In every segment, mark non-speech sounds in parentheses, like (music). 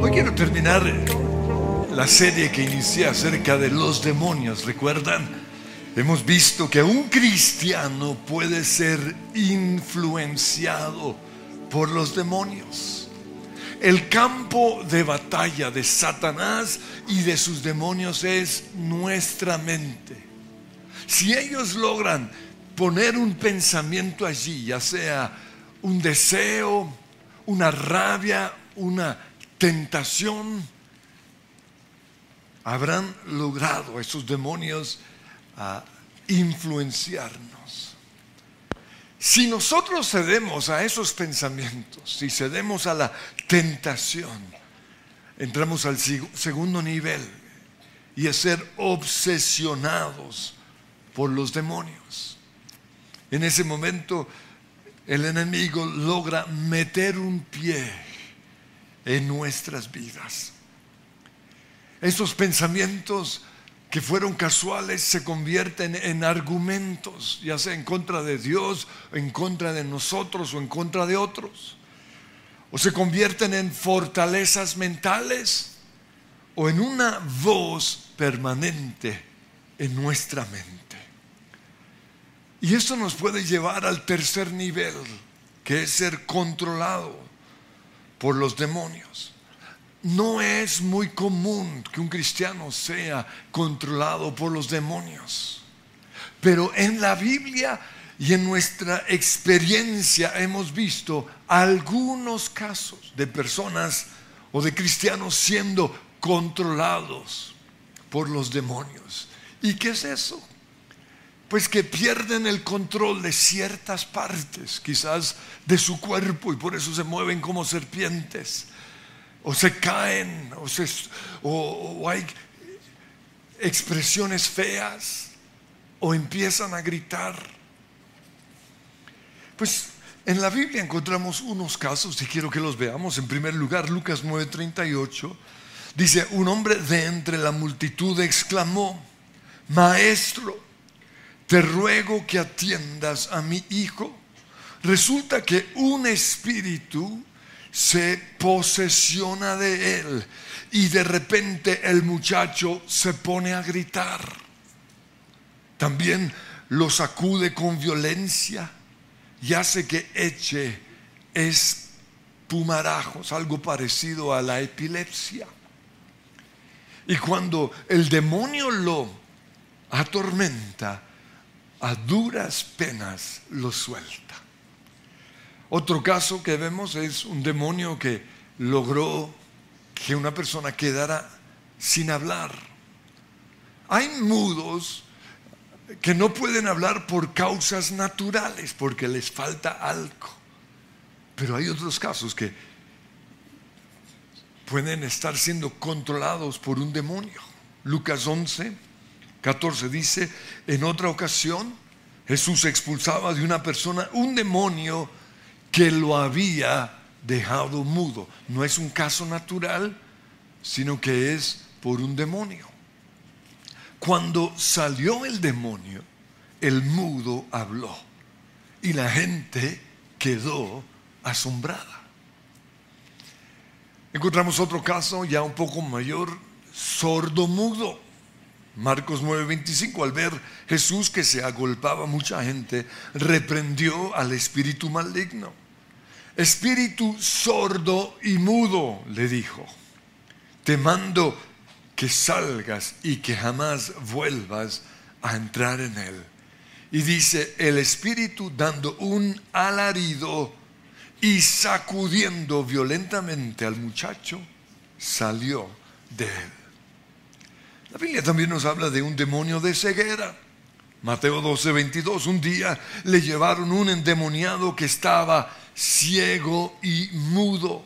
Hoy quiero terminar la serie que inicié acerca de los demonios. ¿Recuerdan? Hemos visto que un cristiano puede ser influenciado por los demonios. El campo de batalla de Satanás y de sus demonios es nuestra mente. Si ellos logran poner un pensamiento allí, ya sea un deseo, una rabia, una tentación, habrán logrado esos demonios a influenciarnos. Si nosotros cedemos a esos pensamientos, si cedemos a la tentación, entramos al segundo nivel y es ser obsesionados por los demonios. En ese momento el enemigo logra meter un pie en nuestras vidas. Esos pensamientos que fueron casuales se convierten en argumentos, ya sea en contra de Dios, en contra de nosotros o en contra de otros. O se convierten en fortalezas mentales o en una voz permanente en nuestra mente. Y esto nos puede llevar al tercer nivel, que es ser controlado por los demonios. No es muy común que un cristiano sea controlado por los demonios. Pero en la Biblia y en nuestra experiencia hemos visto algunos casos de personas o de cristianos siendo controlados por los demonios. ¿Y qué es eso? Pues que pierden el control de ciertas partes, quizás de su cuerpo, y por eso se mueven como serpientes, o se caen, o, hay expresiones feas, o empiezan a gritar. Pues en la Biblia encontramos unos casos, y quiero que los veamos. En primer lugar, Lucas 9:38 dice, un hombre de entre la multitud exclamó, Maestro, te ruego que atiendas a mi hijo. Resulta que un espíritu se posesiona de él y de repente el muchacho se pone a gritar. También lo sacude con violencia y hace que eche espumarajos, algo parecido a la epilepsia. Y cuando el demonio lo atormenta, a duras penas lo suelta. Otro caso que vemos es un demonio que logró que una persona quedara sin hablar. Hay mudos que no pueden hablar por causas naturales, porque les falta algo. Pero hay otros casos que pueden estar siendo controlados por un demonio. Lucas 11 14 dice, en otra ocasión Jesús expulsaba de una persona un demonio que lo había dejado mudo. No es un caso natural, sino que es por un demonio. Cuando salió el demonio, el mudo habló y la gente quedó asombrada. Encontramos otro caso ya un poco mayor, sordo mudo. Marcos 9:25, al ver Jesús que se agolpaba mucha gente, reprendió al espíritu maligno. Espíritu sordo y mudo, le dijo, te mando que salgas y que jamás vuelvas a entrar en él. Y dice, el espíritu dando un alarido y sacudiendo violentamente al muchacho, salió de él. La Biblia también nos habla de un demonio de ceguera. Mateo 12, 22. Un día le llevaron un endemoniado que estaba ciego y mudo.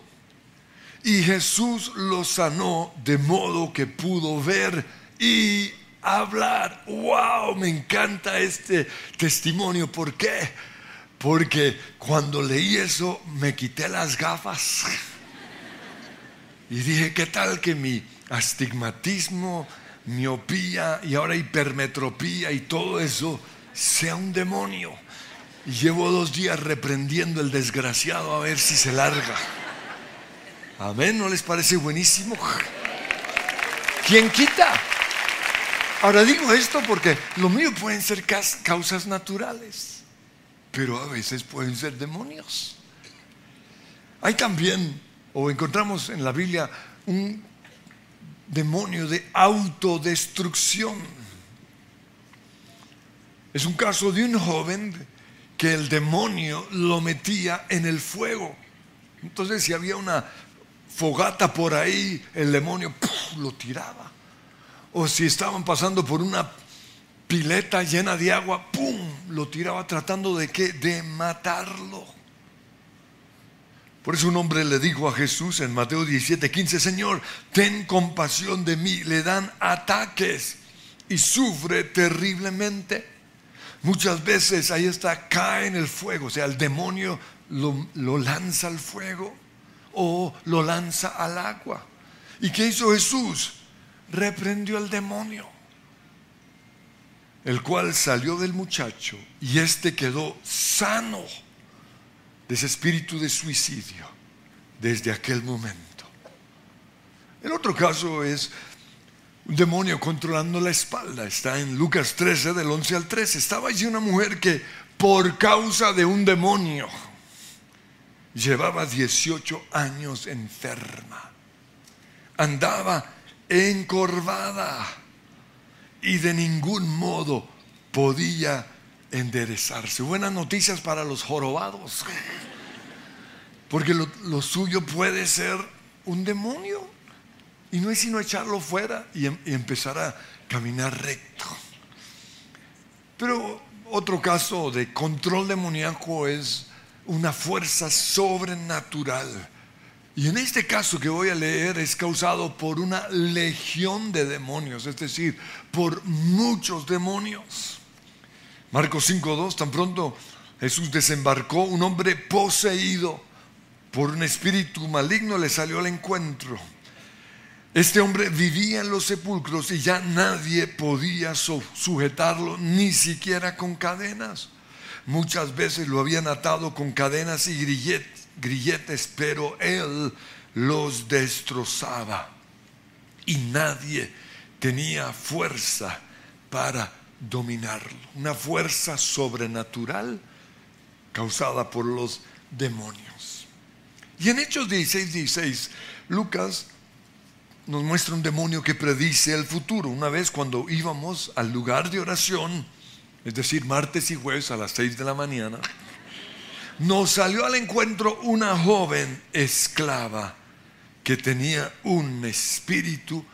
Y Jesús lo sanó de modo que pudo ver y hablar. ¡Wow! Me encanta este testimonio. ¿Por qué? Porque cuando leí eso me quité las gafas. (laughs) Y dije, ¿qué tal que mi astigmatismo miopía y ahora hipermetropía y todo eso sea un demonio. Y llevo dos días reprendiendo el desgraciado a ver si se larga. Amén, ¿no les parece buenísimo? ¿Quién quita? Ahora digo esto porque lo mío pueden ser causas naturales, pero a veces pueden ser demonios. Hay también, o encontramos en la Biblia, un demonio de autodestrucción. Es un caso de un joven que el demonio lo metía en el fuego. Entonces si había una fogata por ahí, el demonio lo tiraba. O si estaban pasando por una pileta llena de agua, ¡pum! lo tiraba tratando de qué? De matarlo. Por eso un hombre le dijo a Jesús en Mateo 17, 15, Señor, ten compasión de mí. Le dan ataques y sufre terriblemente. Muchas veces ahí está, cae en el fuego, o sea, el demonio lo, lo lanza al fuego o lo lanza al agua. ¿Y qué hizo Jesús? Reprendió al demonio, el cual salió del muchacho y éste quedó sano de ese espíritu de suicidio desde aquel momento. El otro caso es un demonio controlando la espalda. Está en Lucas 13, del 11 al 13. Estaba allí una mujer que por causa de un demonio llevaba 18 años enferma. Andaba encorvada y de ningún modo podía enderezarse. Buenas noticias para los jorobados. Porque lo, suyo puede ser un demonio. Y no es sino echarlo fuera y, em, y empezar a caminar recto. Pero otro caso de control demoníaco es una fuerza sobrenatural. Y en este caso que voy a leer es causado por una legión de demonios, es decir, por muchos demonios. Marcos 5.2, tan pronto Jesús desembarcó, un hombre poseído por un espíritu maligno le salió al encuentro. Este hombre vivía en los sepulcros y ya nadie podía sujetarlo, ni siquiera con cadenas. Muchas veces lo habían atado con cadenas y grilletes, pero él los destrozaba. Y nadie tenía fuerza para dominarlo. Una fuerza sobrenatural causada por los demonios. Y en Hechos 16, 16, Lucas nos muestra un demonio que predice el futuro. Una vez cuando íbamos al lugar de oración, es decir, martes y jueves a las 6 de la mañana, nos salió al encuentro una joven esclava que tenía un espíritu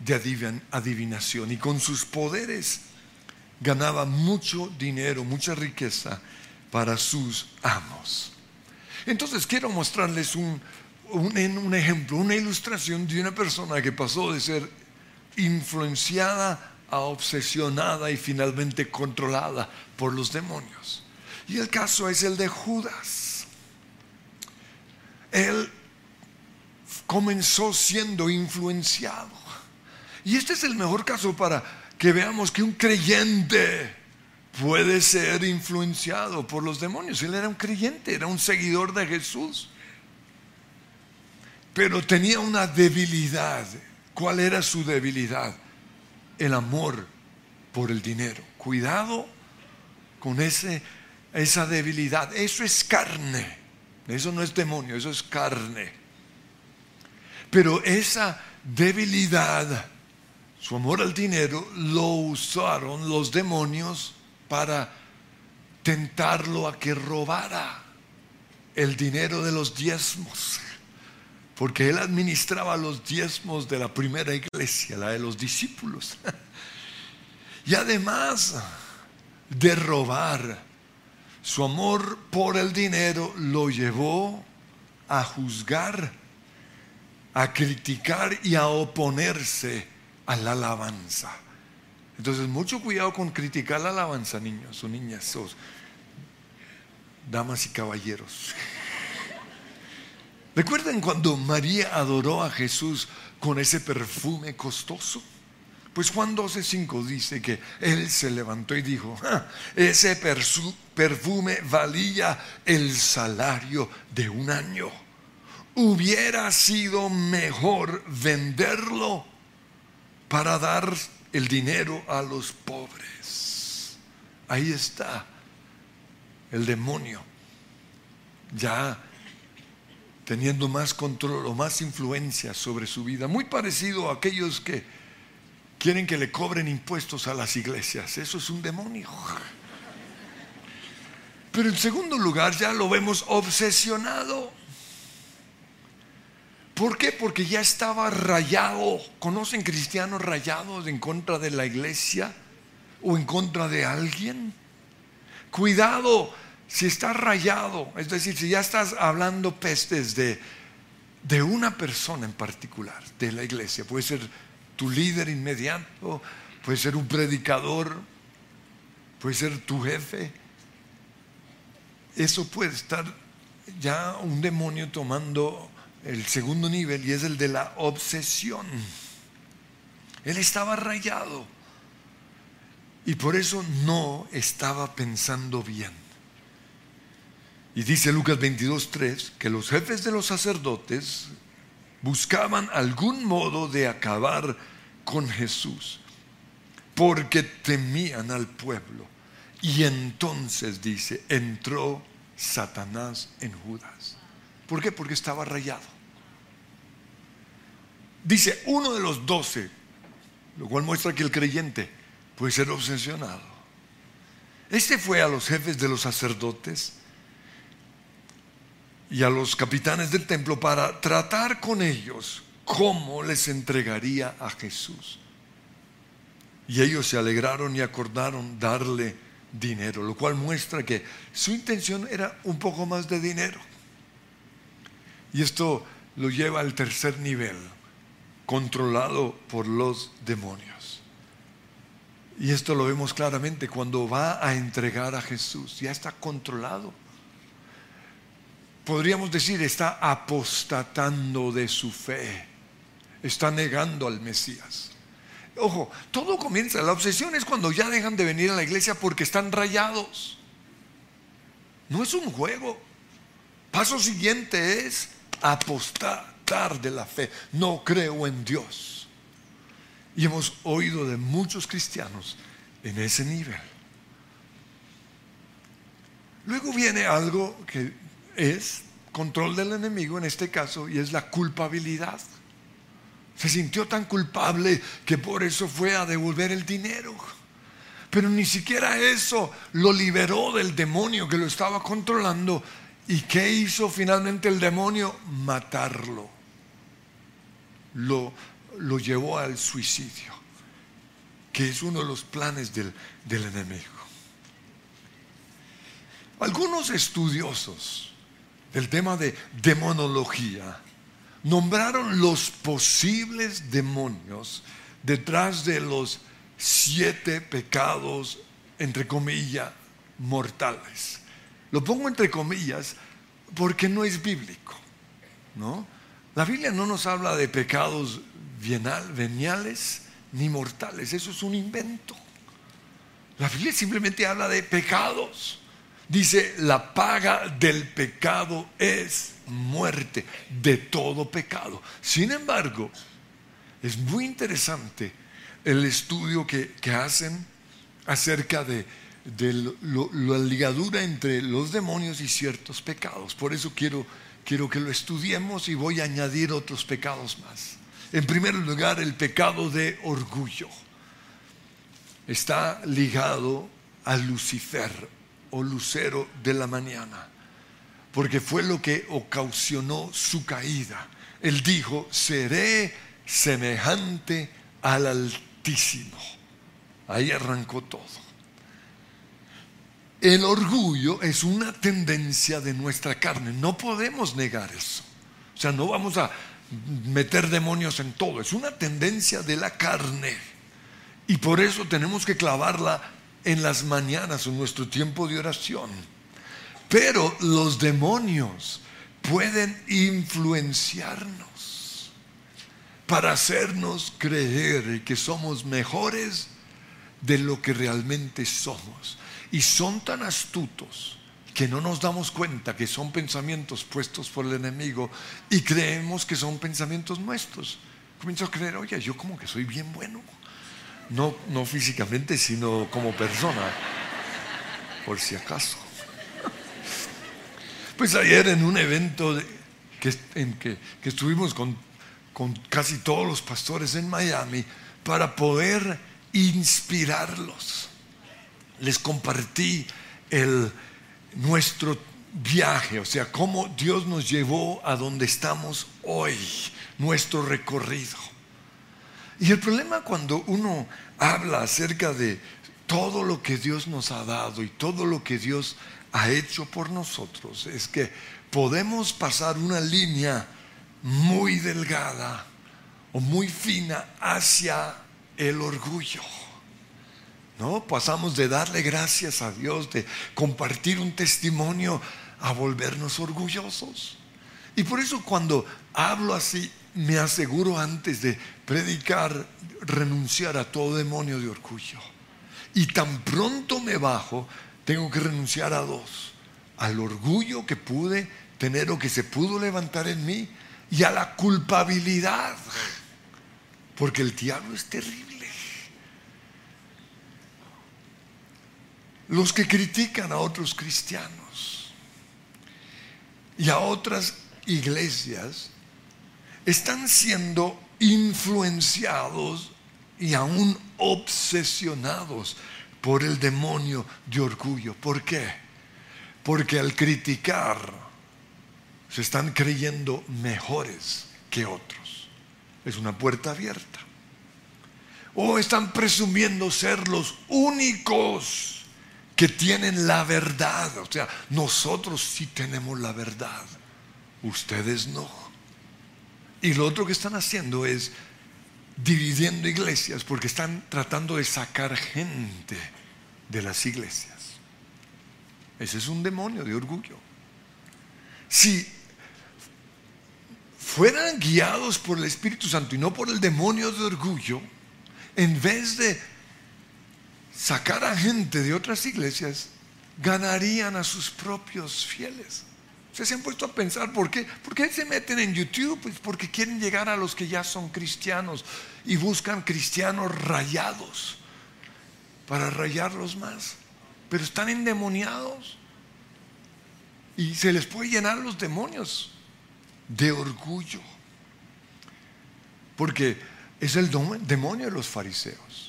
de adivinación y con sus poderes ganaba mucho dinero, mucha riqueza para sus amos. Entonces quiero mostrarles un, un, ejemplo, una ilustración de una persona que pasó de ser influenciada a obsesionada y finalmente controlada por los demonios. Y el caso es el de Judas. Él comenzó siendo influenciado. Y este es el mejor caso para que veamos que un creyente puede ser influenciado por los demonios. Él era un creyente, era un seguidor de Jesús. Pero tenía una debilidad. ¿Cuál era su debilidad? El amor por el dinero. Cuidado con ese, esa debilidad. Eso es carne. Eso no es demonio, eso es carne. Pero esa debilidad su amor al dinero lo usaron los demonios para tentarlo a que robara el dinero de los diezmos. Porque él administraba los diezmos de la primera iglesia, la de los discípulos. (laughs) Y además de robar, su amor por el dinero lo llevó a juzgar, a criticar y a oponerse a la alabanza. Entonces, mucho cuidado con criticar la alabanza, niños o niñas, damas y caballeros. (laughs) ¿Recuerdan cuando María adoró a Jesús con ese perfume costoso? Pues Juan 12:5 dice que él se levantó y dijo, ese perfume valía el salario de un año. Hubiera sido mejor venderlo para dar el dinero a los pobres. Ahí está el demonio, ya teniendo más control o más influencia sobre su vida, muy parecido a aquellos que quieren que le cobren impuestos a las iglesias. Eso es un demonio. Pero en segundo lugar ya lo vemos obsesionado. ¿Por qué? Porque ya estaba rayado. ¿Conocen cristianos rayados en contra de la iglesia o en contra de alguien? Cuidado si estás rayado, es decir, si ya estás hablando pestes de, de una persona en particular, de la iglesia, puede ser tu líder inmediato, puede ser un predicador, puede ser tu jefe. Eso puede estar ya un demonio tomando el segundo nivel y es el de la obsesión. Él estaba rayado y por eso no estaba pensando bien. Y dice Lucas 22.3 que los jefes de los sacerdotes buscaban algún modo de acabar con Jesús, porque temían al pueblo. Y entonces dice, entró Satanás en Judas. ¿Por qué? Porque estaba rayado. Dice, uno de los doce, lo cual muestra que el creyente puede ser obsesionado. Este fue a los jefes de los sacerdotes y a los capitanes del templo para tratar con ellos cómo les entregaría a Jesús. Y ellos se alegraron y acordaron darle dinero, lo cual muestra que su intención era un poco más de dinero. Y esto lo lleva al tercer nivel, controlado por los demonios. Y esto lo vemos claramente cuando va a entregar a Jesús, ya está controlado podríamos decir, está apostatando de su fe, está negando al Mesías. Ojo, todo comienza, la obsesión es cuando ya dejan de venir a la iglesia porque están rayados. No es un juego. Paso siguiente es apostatar de la fe. No creo en Dios. Y hemos oído de muchos cristianos en ese nivel. Luego viene algo que es control del enemigo en este caso y es la culpabilidad. Se sintió tan culpable que por eso fue a devolver el dinero. Pero ni siquiera eso lo liberó del demonio que lo estaba controlando. ¿Y qué hizo finalmente el demonio? Matarlo. Lo, lo llevó al suicidio, que es uno de los planes del, del enemigo. Algunos estudiosos del tema de demonología, nombraron los posibles demonios detrás de los siete pecados, entre comillas, mortales. Lo pongo entre comillas porque no es bíblico, ¿no? La Biblia no nos habla de pecados veniales ni mortales, eso es un invento. La Biblia simplemente habla de pecados. Dice, la paga del pecado es muerte, de todo pecado. Sin embargo, es muy interesante el estudio que, hacen acerca de, la ligadura entre los demonios y ciertos pecados. Por eso quiero, quiero que lo estudiemos y voy a añadir otros pecados más. En primer lugar, el pecado de orgullo está ligado a Lucifer, o lucero de la mañana, porque fue lo que ocasionó su caída. Él dijo, seré semejante al Altísimo. Ahí arrancó todo. El orgullo es una tendencia de nuestra carne, no podemos negar eso. O sea, no vamos a meter demonios en todo, es una tendencia de la carne. Y por eso tenemos que clavarla en las mañanas, en nuestro tiempo de oración. Pero los demonios pueden influenciarnos. para hacernos creer que somos mejores de lo que realmente somos. Y son tan astutos que no nos damos cuenta que son pensamientos puestos por el enemigo y creemos que son pensamientos nuestros. Comienzo a creer, oye, yo como que soy bien bueno. No, no físicamente, sino como persona, por si acaso. Pues ayer en un evento que, en que, que estuvimos con, con casi todos los pastores en Miami para poder inspirarlos. Les compartí el, nuestro viaje, o sea, cómo Dios nos llevó a donde estamos hoy, nuestro recorrido. Y el problema cuando uno habla acerca de todo lo que Dios nos ha dado y todo lo que Dios ha hecho por nosotros es que podemos pasar una línea muy delgada o muy fina hacia el orgullo. ¿No? Pasamos de darle gracias a Dios, de compartir un testimonio, a volvernos orgullosos. Y por eso cuando hablo así, me aseguro antes de predicar, renunciar a todo demonio de orgullo. Y tan pronto me bajo, tengo que renunciar a dos. Al orgullo que pude tener o que se pudo levantar en mí y a la culpabilidad. Porque el diablo es terrible. Los que critican a otros cristianos y a otras iglesias están siendo influenciados y aún obsesionados por el demonio de orgullo. ¿Por qué? Porque al criticar se están creyendo mejores que otros. Es una puerta abierta. O están presumiendo ser los únicos que tienen la verdad. O sea, nosotros sí tenemos la verdad, ustedes no. Y lo otro que están haciendo es dividiendo iglesias porque están tratando de sacar gente de las iglesias. Ese es un demonio de orgullo. Si fueran guiados por el Espíritu Santo y no por el demonio de orgullo, en vez de sacar a gente de otras iglesias, ganarían a sus propios fieles. ¿Ustedes se han puesto a pensar por qué? ¿Por qué se meten en YouTube? Pues porque quieren llegar a los que ya son cristianos y buscan cristianos rayados para rayarlos más. Pero están endemoniados y se les puede llenar los demonios de orgullo. Porque es el demonio de los fariseos.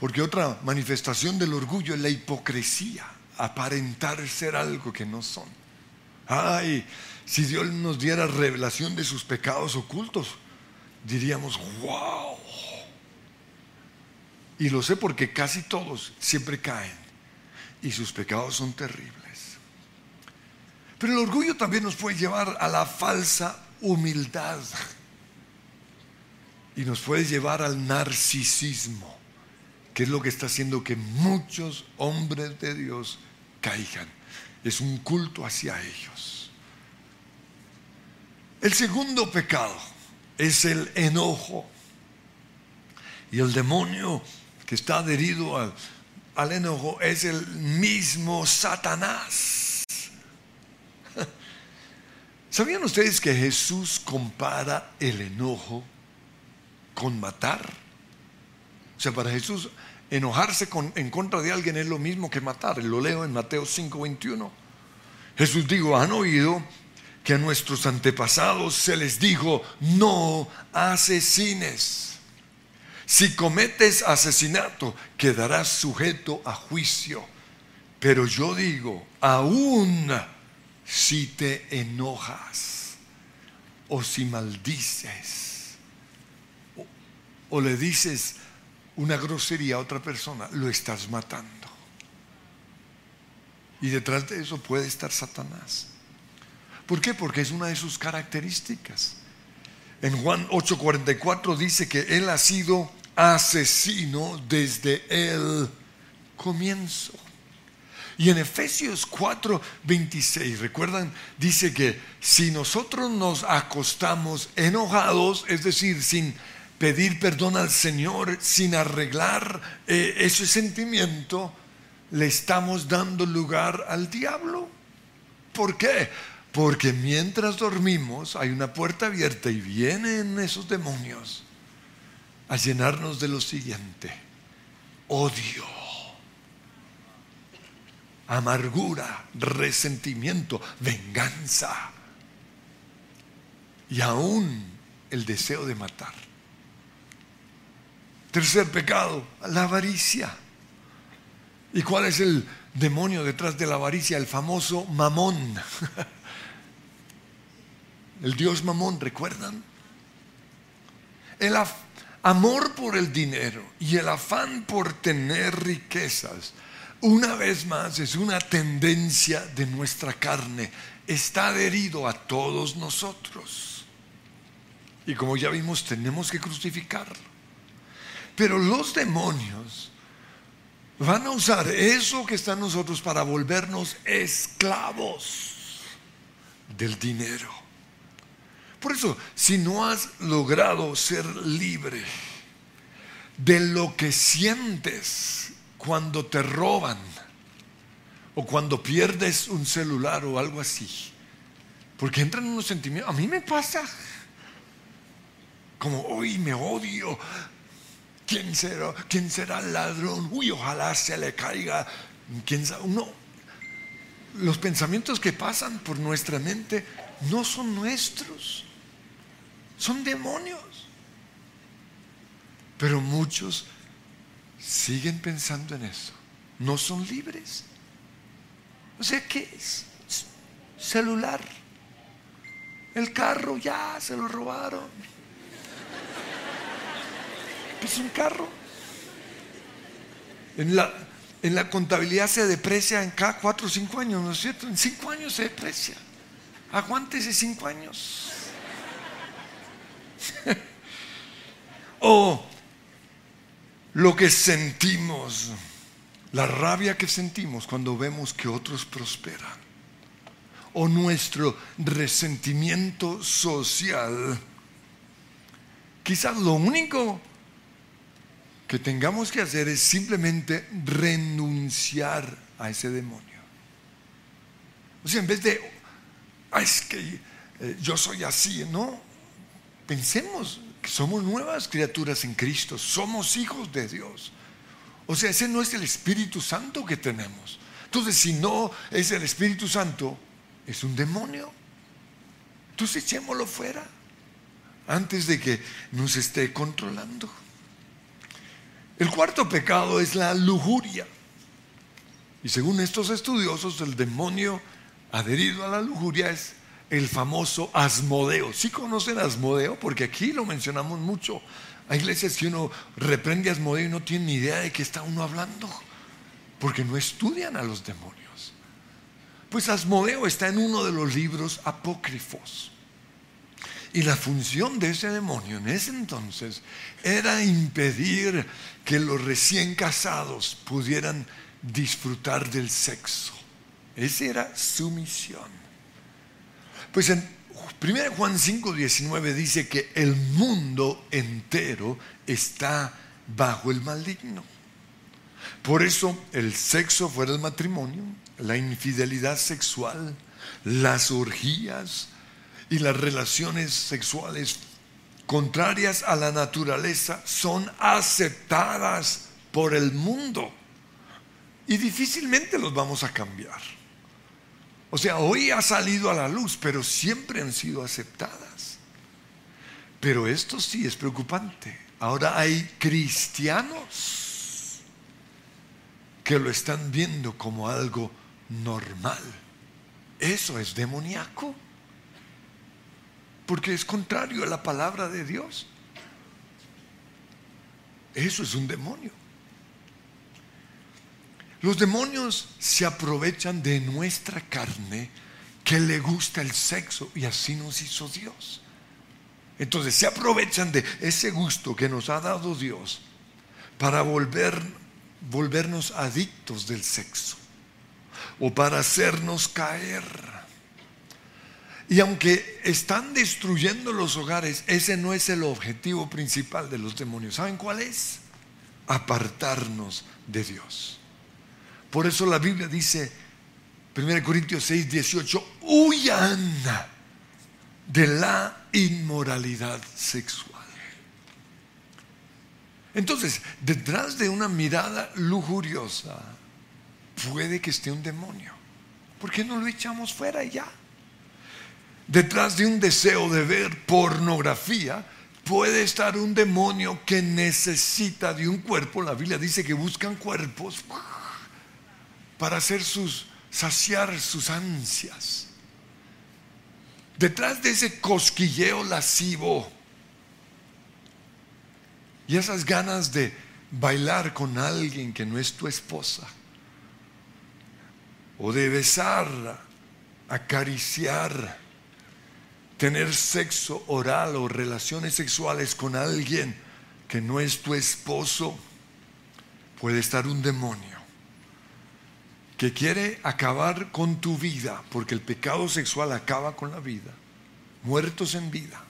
Porque otra manifestación del orgullo es la hipocresía, aparentar ser algo que no son. Ay, si Dios nos diera revelación de sus pecados ocultos, diríamos, wow. Y lo sé porque casi todos siempre caen y sus pecados son terribles. Pero el orgullo también nos puede llevar a la falsa humildad y nos puede llevar al narcisismo es lo que está haciendo que muchos hombres de Dios caigan. Es un culto hacia ellos. El segundo pecado es el enojo. Y el demonio que está adherido al, al enojo es el mismo Satanás. (laughs) ¿Sabían ustedes que Jesús compara el enojo con matar? O sea, para Jesús enojarse en contra de alguien es lo mismo que matar. Lo leo en Mateo 5:21. Jesús dijo, han oído que a nuestros antepasados se les dijo, no asesines. Si cometes asesinato, quedarás sujeto a juicio. Pero yo digo, aún si te enojas o si maldices o, o le dices una grosería a otra persona, lo estás matando. Y detrás de eso puede estar Satanás. ¿Por qué? Porque es una de sus características. En Juan 8:44 dice que él ha sido asesino desde el comienzo. Y en Efesios 4, 26, recuerdan, dice que si nosotros nos acostamos enojados, es decir, sin pedir perdón al Señor, sin arreglar eh, ese sentimiento, le estamos dando lugar al diablo. ¿Por qué? Porque mientras dormimos hay una puerta abierta y vienen esos demonios a llenarnos de lo siguiente. Odio, amargura, resentimiento, venganza y aún el deseo de matar. Tercer pecado, la avaricia. ¿Y cuál es el demonio detrás de la avaricia? El famoso mamón. (laughs) El dios mamón, ¿recuerdan? El amor por el dinero y el afán por tener riquezas, una vez más, es una tendencia de nuestra carne. Está adherido a todos nosotros. Y como ya vimos, tenemos que crucificarlo. Pero los demonios van a usar eso que está en nosotros para volvernos esclavos del dinero. Por eso, si no has logrado ser libre de lo que sientes cuando te roban o cuando pierdes un celular o algo así, porque entran unos sentimientos, a mí me pasa como hoy me odio, ¿Quién será, ¿Quién será el ladrón? Uy, ojalá se le caiga. ¿Quién sabe? Uno, los pensamientos que pasan por nuestra mente no son nuestros, son demonios. Pero muchos siguen pensando en eso, no son libres. O sea, ¿qué es? Celular. El carro ya se lo robaron es un carro. En la, en la contabilidad se deprecia en cada cuatro o cinco años, ¿no es cierto? En cinco años se deprecia. Aguántese cinco años. (laughs) o lo que sentimos, la rabia que sentimos cuando vemos que otros prosperan. O nuestro resentimiento social. Quizás lo único que tengamos que hacer es simplemente renunciar a ese demonio. O sea, en vez de, es que eh, yo soy así, no. Pensemos que somos nuevas criaturas en Cristo, somos hijos de Dios. O sea, ese no es el Espíritu Santo que tenemos. Entonces, si no es el Espíritu Santo, es un demonio. Entonces, echémoslo fuera antes de que nos esté controlando. El cuarto pecado es la lujuria. Y según estos estudiosos, el demonio adherido a la lujuria es el famoso Asmodeo. ¿Sí conocen Asmodeo? Porque aquí lo mencionamos mucho. Hay iglesias que uno reprende a Asmodeo y no tiene ni idea de qué está uno hablando, porque no estudian a los demonios. Pues Asmodeo está en uno de los libros apócrifos. Y la función de ese demonio en ese entonces era impedir que los recién casados pudieran disfrutar del sexo. Esa era su misión. Pues en 1 Juan 5, 19 dice que el mundo entero está bajo el maligno. Por eso el sexo fuera del matrimonio, la infidelidad sexual, las orgías, y las relaciones sexuales contrarias a la naturaleza son aceptadas por el mundo y difícilmente los vamos a cambiar. O sea, hoy ha salido a la luz, pero siempre han sido aceptadas. Pero esto sí es preocupante. Ahora hay cristianos que lo están viendo como algo normal. Eso es demoníaco porque es contrario a la palabra de Dios. Eso es un demonio. Los demonios se aprovechan de nuestra carne que le gusta el sexo y así nos hizo Dios. Entonces se aprovechan de ese gusto que nos ha dado Dios para volver, volvernos adictos del sexo. o para hacernos caer. Y aunque están destruyendo los hogares, ese no es el objetivo principal de los demonios. ¿Saben cuál es? Apartarnos de Dios. Por eso la Biblia dice, 1 Corintios 6, 18, huyan de la inmoralidad sexual. Entonces, detrás de una mirada lujuriosa puede que esté un demonio. ¿Por qué no lo echamos fuera ya? Detrás de un deseo de ver pornografía puede estar un demonio que necesita de un cuerpo. La Biblia dice que buscan cuerpos para saciar sus ansias. Detrás de ese cosquilleo lascivo y esas ganas de bailar con alguien que no es tu esposa, o de besar, acariciar, tener sexo oral o relaciones sexuales con alguien que no es tu esposo, puede estar un demonio que quiere acabar con tu vida, porque el pecado sexual acaba con la vida, muertos en vida,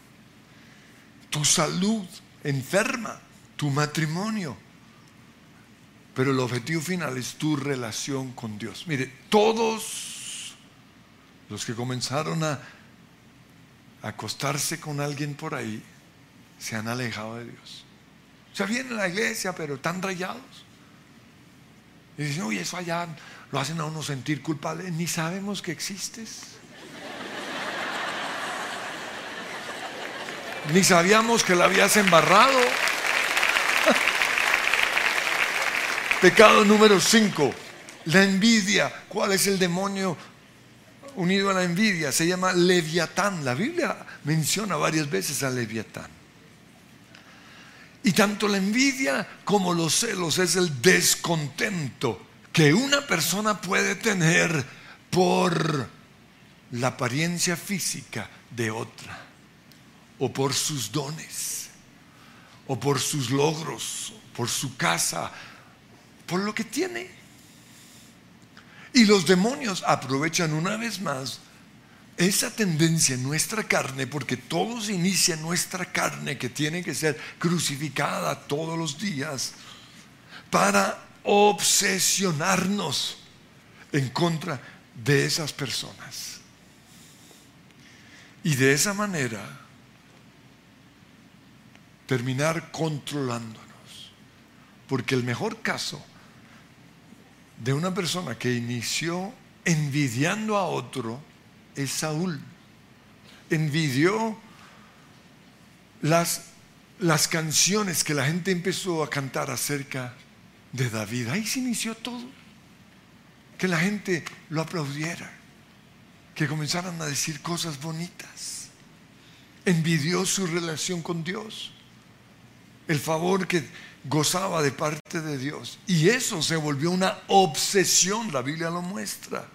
tu salud enferma, tu matrimonio. Pero el objetivo final es tu relación con Dios. Mire, todos los que comenzaron a acostarse con alguien por ahí se han alejado de Dios. O sea, vienen a la iglesia, pero están rayados. Y dicen, oye, eso allá lo hacen a uno sentir culpable. Ni sabemos que existes. (laughs) Ni sabíamos que la habías embarrado. (laughs) Pecado número 5, la envidia. ¿Cuál es el demonio unido a la envidia? Se llama Leviatán. La Biblia menciona varias veces a Leviatán. Y tanto la envidia como los celos es el descontento que una persona puede tener por la apariencia física de otra, o por sus dones, o por sus logros, por su casa, por lo que tiene. Y los demonios aprovechan una vez más esa tendencia en nuestra carne, porque todo se inicia nuestra carne que tiene que ser crucificada todos los días, para obsesionarnos en contra de esas personas. Y de esa manera terminar controlándonos. Porque el mejor caso de una persona que inició envidiando a otro es Saúl. Envidió las, las canciones que la gente empezó a cantar acerca de David. Ahí se inició todo. Que la gente lo aplaudiera. Que comenzaran a decir cosas bonitas. Envidió su relación con Dios. El favor que gozaba de parte de Dios. Y eso se volvió una obsesión, la Biblia lo muestra.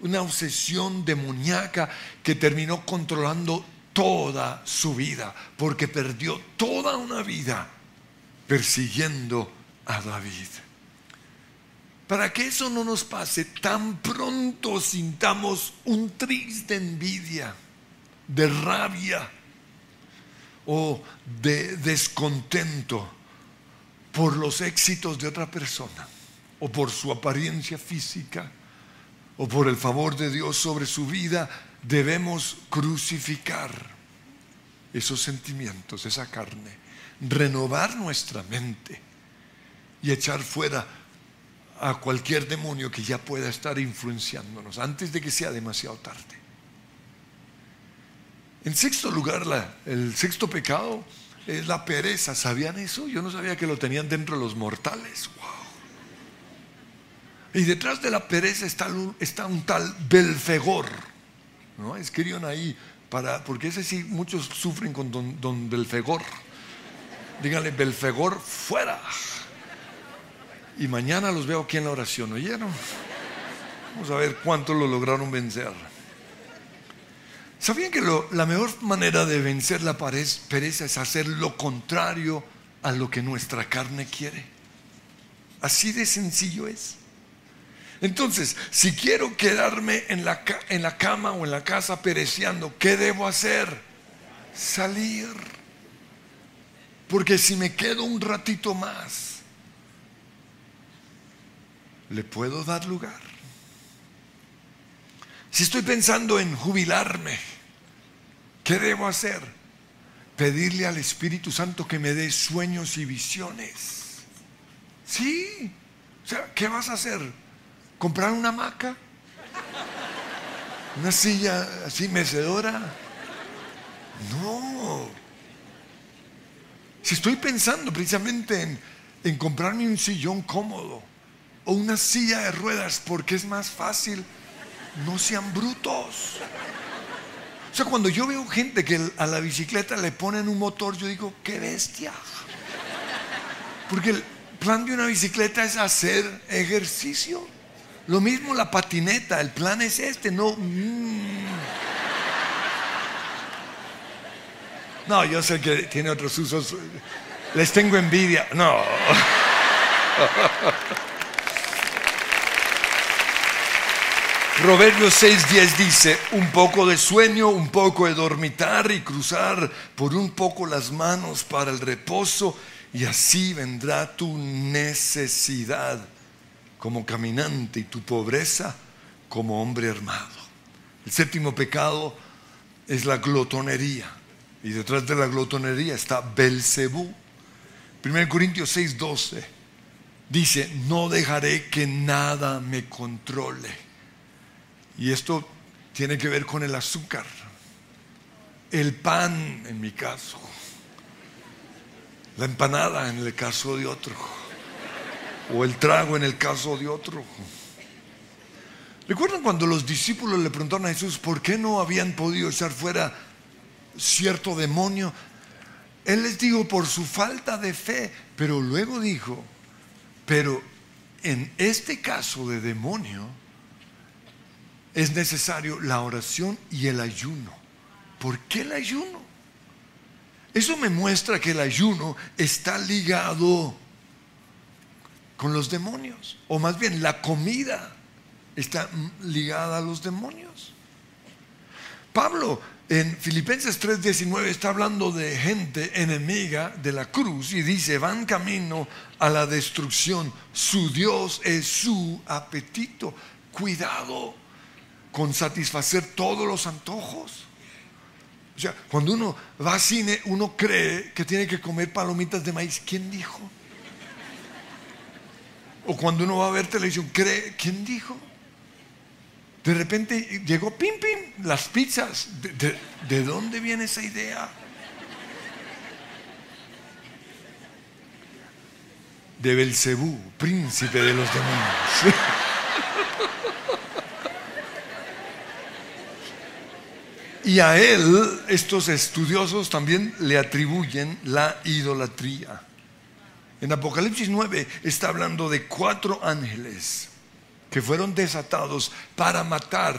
Una obsesión demoníaca que terminó controlando toda su vida, porque perdió toda una vida persiguiendo a David. Para que eso no nos pase, tan pronto sintamos un triste envidia, de rabia o de descontento por los éxitos de otra persona o por su apariencia física o por el favor de Dios sobre su vida, debemos crucificar esos sentimientos, esa carne, renovar nuestra mente y echar fuera a cualquier demonio que ya pueda estar influenciándonos antes de que sea demasiado tarde. En sexto lugar, el sexto pecado es la pereza. ¿Sabían eso? Yo no sabía que lo tenían dentro de los mortales. Wow. Y detrás de la pereza está, está un tal Belfegor. ¿no? Escriban ahí, para, porque ese sí, muchos sufren con don, don Belfegor. Díganle, Belfegor, fuera. Y mañana los veo aquí en la oración, ¿oyeron? Vamos a ver cuánto lo lograron vencer. ¿Sabían que la mejor manera de vencer la pereza es hacer lo contrario a lo que nuestra carne quiere? Así de sencillo es. Entonces, si quiero quedarme en la, en la cama o en la casa pereciendo, ¿qué debo hacer? Salir. Porque si me quedo un ratito más, le puedo dar lugar. Si estoy pensando en jubilarme, ¿qué debo hacer? Pedirle al Espíritu Santo que me dé sueños y visiones. Sí. O sea, ¿qué vas a hacer? ¿Comprar una hamaca? ¿Una silla así mecedora? No. Si estoy pensando precisamente en, en comprarme un sillón cómodo o una silla de ruedas porque es más fácil, no sean brutos. O sea, cuando yo veo gente que a la bicicleta le ponen un motor, yo digo, qué bestia. Porque el plan de una bicicleta es hacer ejercicio. Lo mismo la patineta, el plan es este, no... Mm. No, yo sé que tiene otros usos. Les tengo envidia. No. (laughs) Proverbios 6:10 dice, un poco de sueño, un poco de dormitar y cruzar por un poco las manos para el reposo y así vendrá tu necesidad como caminante y tu pobreza como hombre armado. El séptimo pecado es la glotonería y detrás de la glotonería está Belcebú. 1 Corintios 6:12 dice, no dejaré que nada me controle. Y esto tiene que ver con el azúcar, el pan en mi caso, la empanada en el caso de otro, o el trago en el caso de otro. ¿Recuerdan cuando los discípulos le preguntaron a Jesús por qué no habían podido echar fuera cierto demonio? Él les dijo por su falta de fe, pero luego dijo, pero en este caso de demonio, es necesario la oración y el ayuno. ¿Por qué el ayuno? Eso me muestra que el ayuno está ligado con los demonios, o más bien la comida está ligada a los demonios. Pablo en Filipenses 3:19 está hablando de gente enemiga de la cruz y dice, van camino a la destrucción, su Dios es su apetito. Cuidado con satisfacer todos los antojos. O sea, cuando uno va al cine, uno cree que tiene que comer palomitas de maíz. ¿Quién dijo? O cuando uno va a ver televisión, cree, ¿quién dijo? De repente llegó pim pim, las pizzas. ¿De, dónde viene esa idea? De Belcebú, príncipe de los demonios. (laughs) Y a él estos estudiosos también le atribuyen la idolatría. En Apocalipsis 9 está hablando de cuatro ángeles que fueron desatados para matar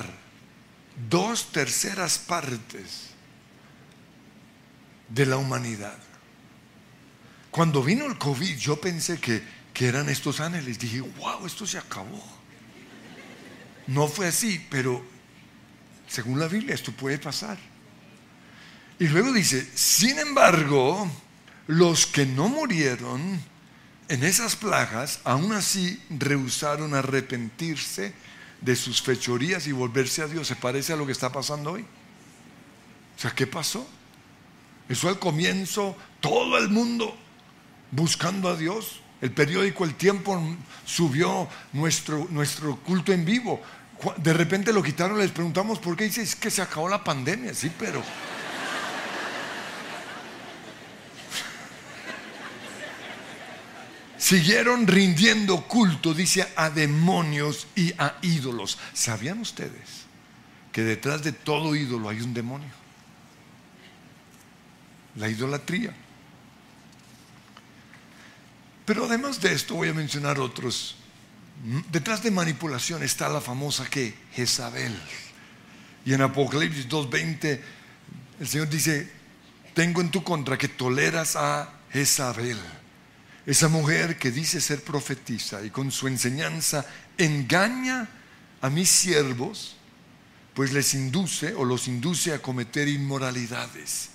dos terceras partes de la humanidad. Cuando vino el COVID yo pensé que, que eran estos ángeles. Dije, wow, esto se acabó. No fue así, pero según la Biblia, esto puede pasar. Y luego dice, sin embargo, los que no murieron en esas plagas, aún así rehusaron arrepentirse de sus fechorías y volverse a Dios. ¿Se parece a lo que está pasando hoy? O sea, ¿qué pasó? Eso al comienzo, todo el mundo buscando a Dios. El periódico El Tiempo subió nuestro, nuestro culto en vivo. De repente lo quitaron, les preguntamos por qué. Dice, es que se acabó la pandemia, sí, pero... Siguieron rindiendo culto, dice, a demonios y a ídolos. ¿Sabían ustedes que detrás de todo ídolo hay un demonio? La idolatría. Pero además de esto voy a mencionar otros Detrás de manipulación está la famosa que Jezabel. Y en Apocalipsis 2.20 el Señor dice, tengo en tu contra que toleras a Jezabel, esa mujer que dice ser profetisa y con su enseñanza engaña a mis siervos, pues les induce o los induce a cometer inmoralidades.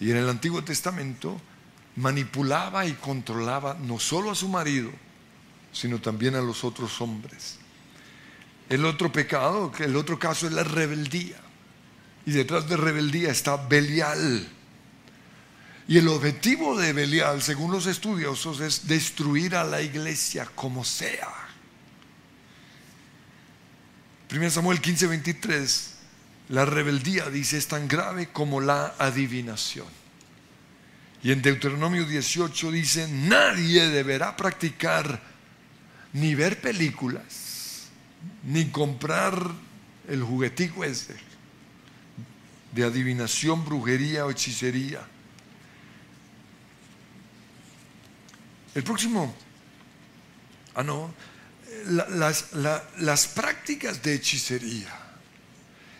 Y en el Antiguo Testamento manipulaba y controlaba no solo a su marido, sino también a los otros hombres. El otro pecado, el otro caso es la rebeldía. Y detrás de rebeldía está Belial. Y el objetivo de Belial, según los estudiosos, es destruir a la iglesia como sea. 1 Samuel 15, 23, la rebeldía, dice, es tan grave como la adivinación. Y en Deuteronomio 18 dice, nadie deberá practicar ni ver películas, ni comprar el juguetico ese de adivinación, brujería o hechicería. El próximo, ah no, las, las prácticas de hechicería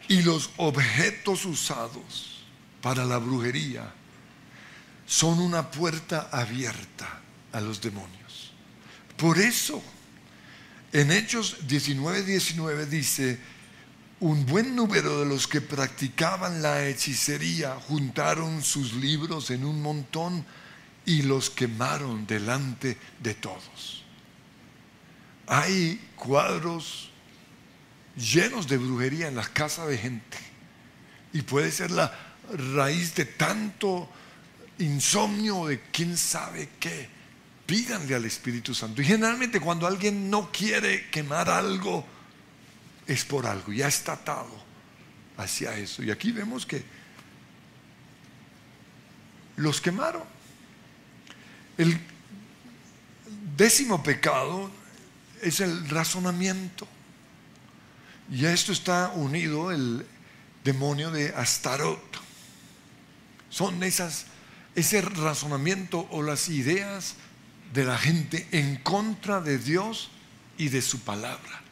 y los objetos usados para la brujería son una puerta abierta a los demonios. Por eso, en Hechos 19, 19 dice, un buen número de los que practicaban la hechicería juntaron sus libros en un montón y los quemaron delante de todos. Hay cuadros llenos de brujería en la casa de gente y puede ser la raíz de tanto insomnio de quién sabe qué. Pídanle al Espíritu Santo. Y generalmente cuando alguien no quiere quemar algo, es por algo, ya está atado hacia eso. Y aquí vemos que los quemaron. El décimo pecado es el razonamiento. Y a esto está unido el demonio de Astarot. Son esas, ese razonamiento o las ideas de la gente en contra de Dios y de su palabra.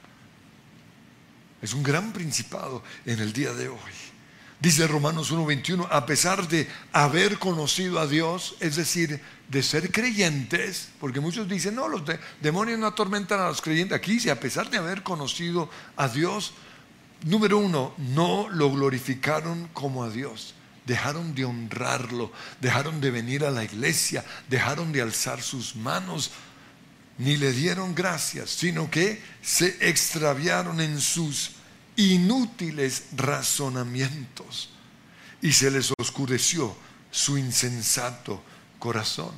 Es un gran principado en el día de hoy. Dice Romanos 1:21, a pesar de haber conocido a Dios, es decir, de ser creyentes, porque muchos dicen, no, los demonios no atormentan a los creyentes. Aquí dice, a pesar de haber conocido a Dios, número uno, no lo glorificaron como a Dios. Dejaron de honrarlo, dejaron de venir a la iglesia, dejaron de alzar sus manos ni le dieron gracias, sino que se extraviaron en sus inútiles razonamientos y se les oscureció su insensato corazón.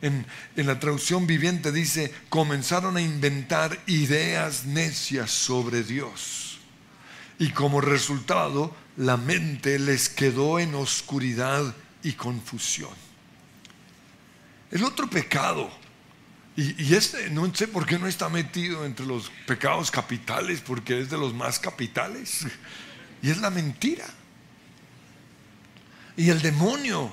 En, en, la traducción viviente dice, comenzaron a inventar ideas necias sobre Dios. Y como resultado, la mente les quedó en oscuridad y confusión. El otro pecado y, este, no sé por qué no está metido entre los pecados capitales, porque es de los más capitales. (laughs) Y es la mentira. Y el demonio,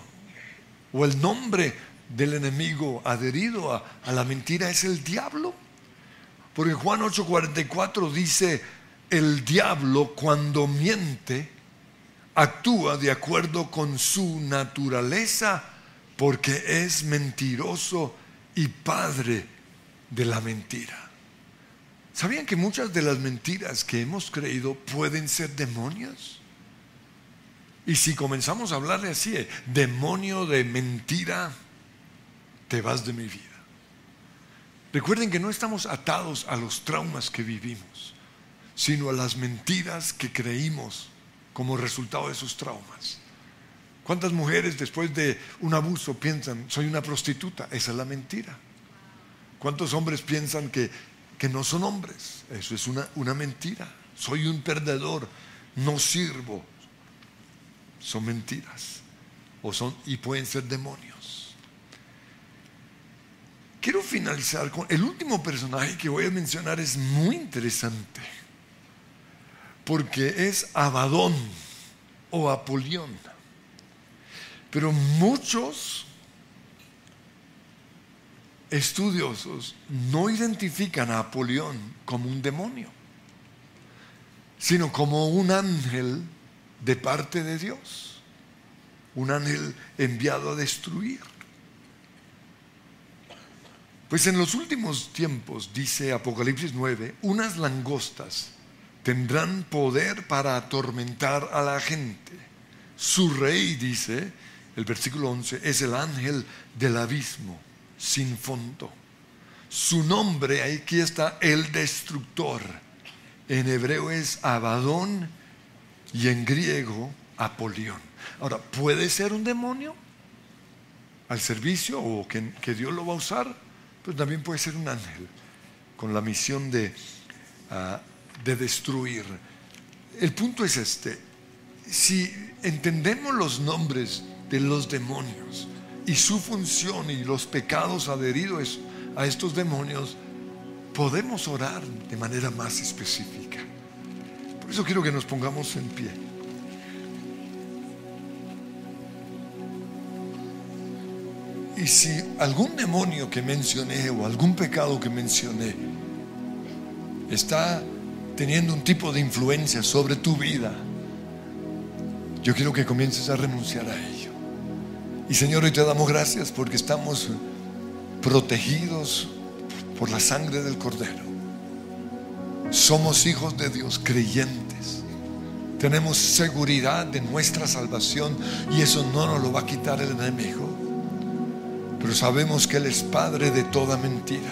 o el nombre del enemigo adherido a, a la mentira es el diablo. Porque Juan 8:44 dice, el diablo cuando miente actúa de acuerdo con su naturaleza porque es mentiroso y padre de la mentira. ¿Sabían que muchas de las mentiras que hemos creído pueden ser demonios? Y si comenzamos a hablarle así, eh, demonio de mentira, te vas de mi vida. Recuerden que no estamos atados a los traumas que vivimos, sino a las mentiras que creímos como resultado de esos traumas. ¿Cuántas mujeres después de un abuso piensan, soy una prostituta? Esa es la mentira. ¿Cuántos hombres piensan que, que no son hombres? Eso es una, una mentira. Soy un perdedor, no sirvo. Son mentiras. O son, y pueden ser demonios. Quiero finalizar con el último personaje que voy a mencionar es muy interesante. Porque es Abadón o Apolión. Pero muchos estudiosos no identifican a Apolión como un demonio, sino como un ángel de parte de Dios, un ángel enviado a destruir. Pues en los últimos tiempos, dice Apocalipsis 9, unas langostas tendrán poder para atormentar a la gente. Su rey, dice el versículo 11, es el ángel del abismo sin fondo. Su nombre, aquí está, el destructor. En hebreo es Abadón y en griego Apolión. Ahora, ¿puede ser un demonio al servicio o que, Dios lo va a usar? Pues también puede ser un ángel con la misión de, ah, de destruir. El punto es este, si entendemos los nombres de los demonios y su función y los pecados adheridos a estos demonios, podemos orar de manera más específica. Por eso quiero que nos pongamos en pie. Y si algún demonio que mencioné o algún pecado que mencioné está teniendo un tipo de influencia sobre tu vida, yo quiero que comiences a renunciar a ello. Y Señor, hoy te damos gracias porque estamos protegidos por la sangre del Cordero. Somos hijos de Dios, creyentes. Tenemos seguridad de nuestra salvación y eso no nos lo va a quitar el enemigo. Pero sabemos que Él es Padre de toda mentira.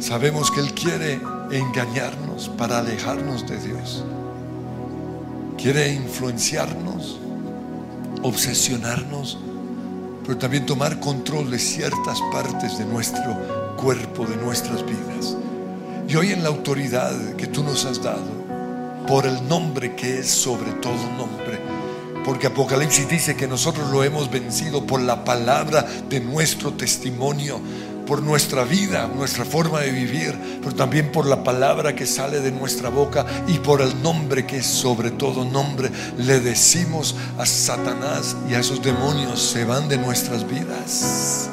Sabemos que Él quiere engañarnos para alejarnos de Dios. Quiere influenciarnos, obsesionarnos, pero también tomar control de ciertas partes de nuestro cuerpo, de nuestras vidas. Y hoy en la autoridad que tú nos has dado, por el nombre que es sobre todo nombre, porque Apocalipsis dice que nosotros lo hemos vencido por la palabra de nuestro testimonio, por nuestra vida, nuestra forma de vivir, pero también por la palabra que sale de nuestra boca y por el nombre que es sobre todo nombre. Le decimos a Satanás y a esos demonios, se van de nuestras vidas.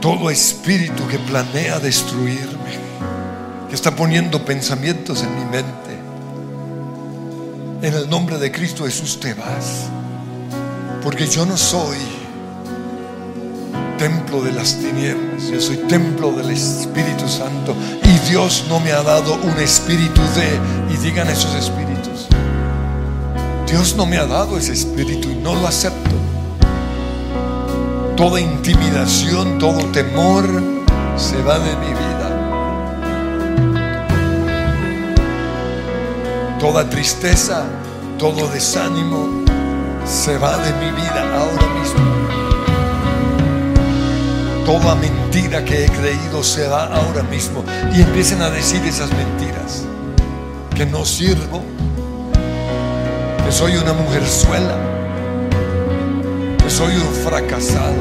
Todo espíritu que planea destruirme, que está poniendo pensamientos en mi mente, en el nombre de Cristo Jesús te vas. Porque yo no soy templo de las tinieblas, yo soy templo del Espíritu Santo. Y Dios no me ha dado un espíritu de, y digan esos espíritus, Dios no me ha dado ese espíritu y no lo acepto. Toda intimidación, todo temor se va de mi vida. Toda tristeza, todo desánimo se va de mi vida ahora mismo. Toda mentira que he creído se va ahora mismo. Y empiecen a decir esas mentiras. Que no sirvo. Que soy una mujer suela. Que soy un fracasado.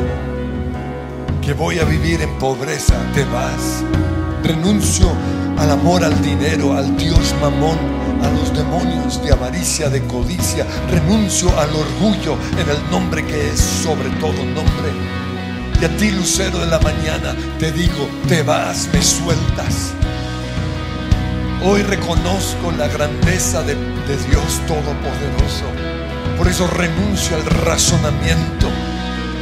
Que voy a vivir en pobreza. Te vas. Renuncio al amor, al dinero, al Dios mamón a los demonios de avaricia, de codicia, renuncio al orgullo en el nombre que es sobre todo nombre. Y a ti, lucero de la mañana, te digo, te vas, me sueltas. Hoy reconozco la grandeza de, Dios Todopoderoso. Por eso renuncio al razonamiento.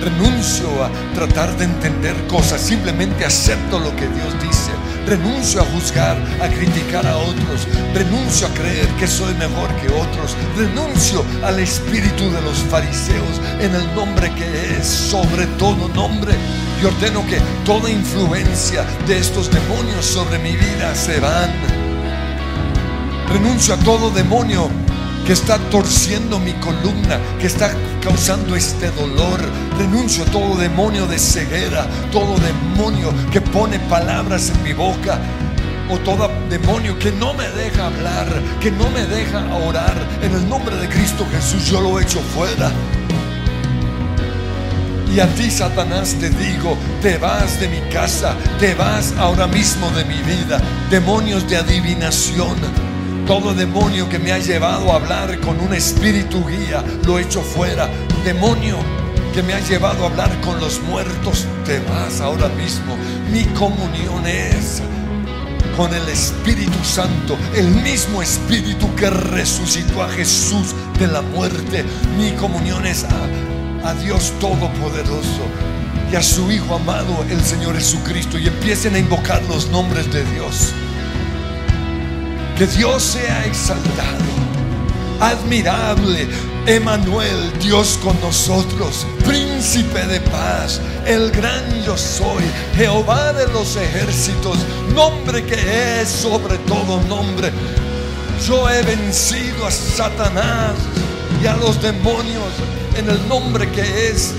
Renuncio a tratar de entender cosas. Simplemente acepto lo que Dios dice Renuncio a juzgar, a criticar a otros. Renuncio a creer que soy mejor que otros. Renuncio al espíritu de los fariseos en el nombre que es sobre todo nombre. Y ordeno que toda influencia de estos demonios sobre mi vida se van. Renuncio a todo demonio que está torciendo mi columna, que está causando este dolor. Renuncio a todo demonio de ceguera, todo demonio que pone palabras en mi boca, o todo demonio que no me deja hablar, que no me deja orar. En el nombre de Cristo Jesús yo lo echo fuera. Y a ti, Satanás, te digo, te vas de mi casa, te vas ahora mismo de mi vida. Demonios de adivinación, todo demonio que me ha llevado a hablar con un espíritu guía, lo echo fuera. Demonio que me ha llevado a hablar con los muertos, te vas ahora mismo. Mi comunión es con el Espíritu Santo, el mismo Espíritu que resucitó a Jesús de la muerte. Mi comunión es a Dios Todopoderoso y a su Hijo amado, el Señor Jesucristo, y empiecen a invocar los nombres de Dios. Que Dios sea exaltado, admirable, Emanuel, Dios con nosotros, príncipe de paz, el gran yo soy, Jehová de los ejércitos, nombre que es sobre todo nombre. Yo he vencido a Satanás y a los demonios en el nombre que es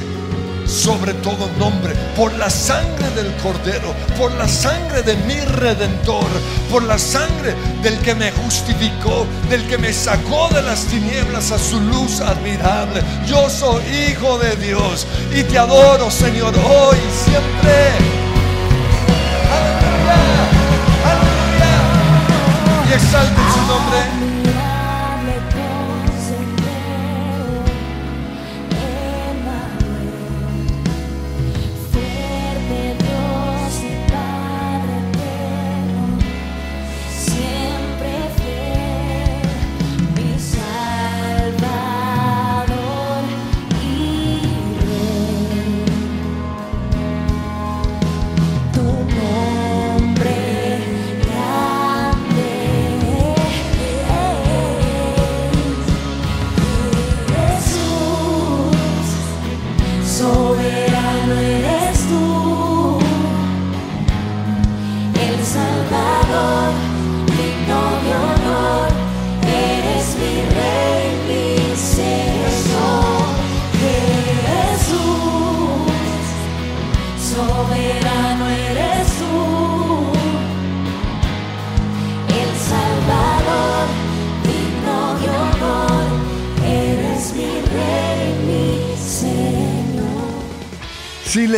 sobre todo nombre, por la sangre del Cordero, por la sangre de mi Redentor, por la sangre del que me justificó, del que me sacó de las tinieblas a su luz admirable. Yo soy hijo de Dios y te adoro, Señor, hoy y siempre.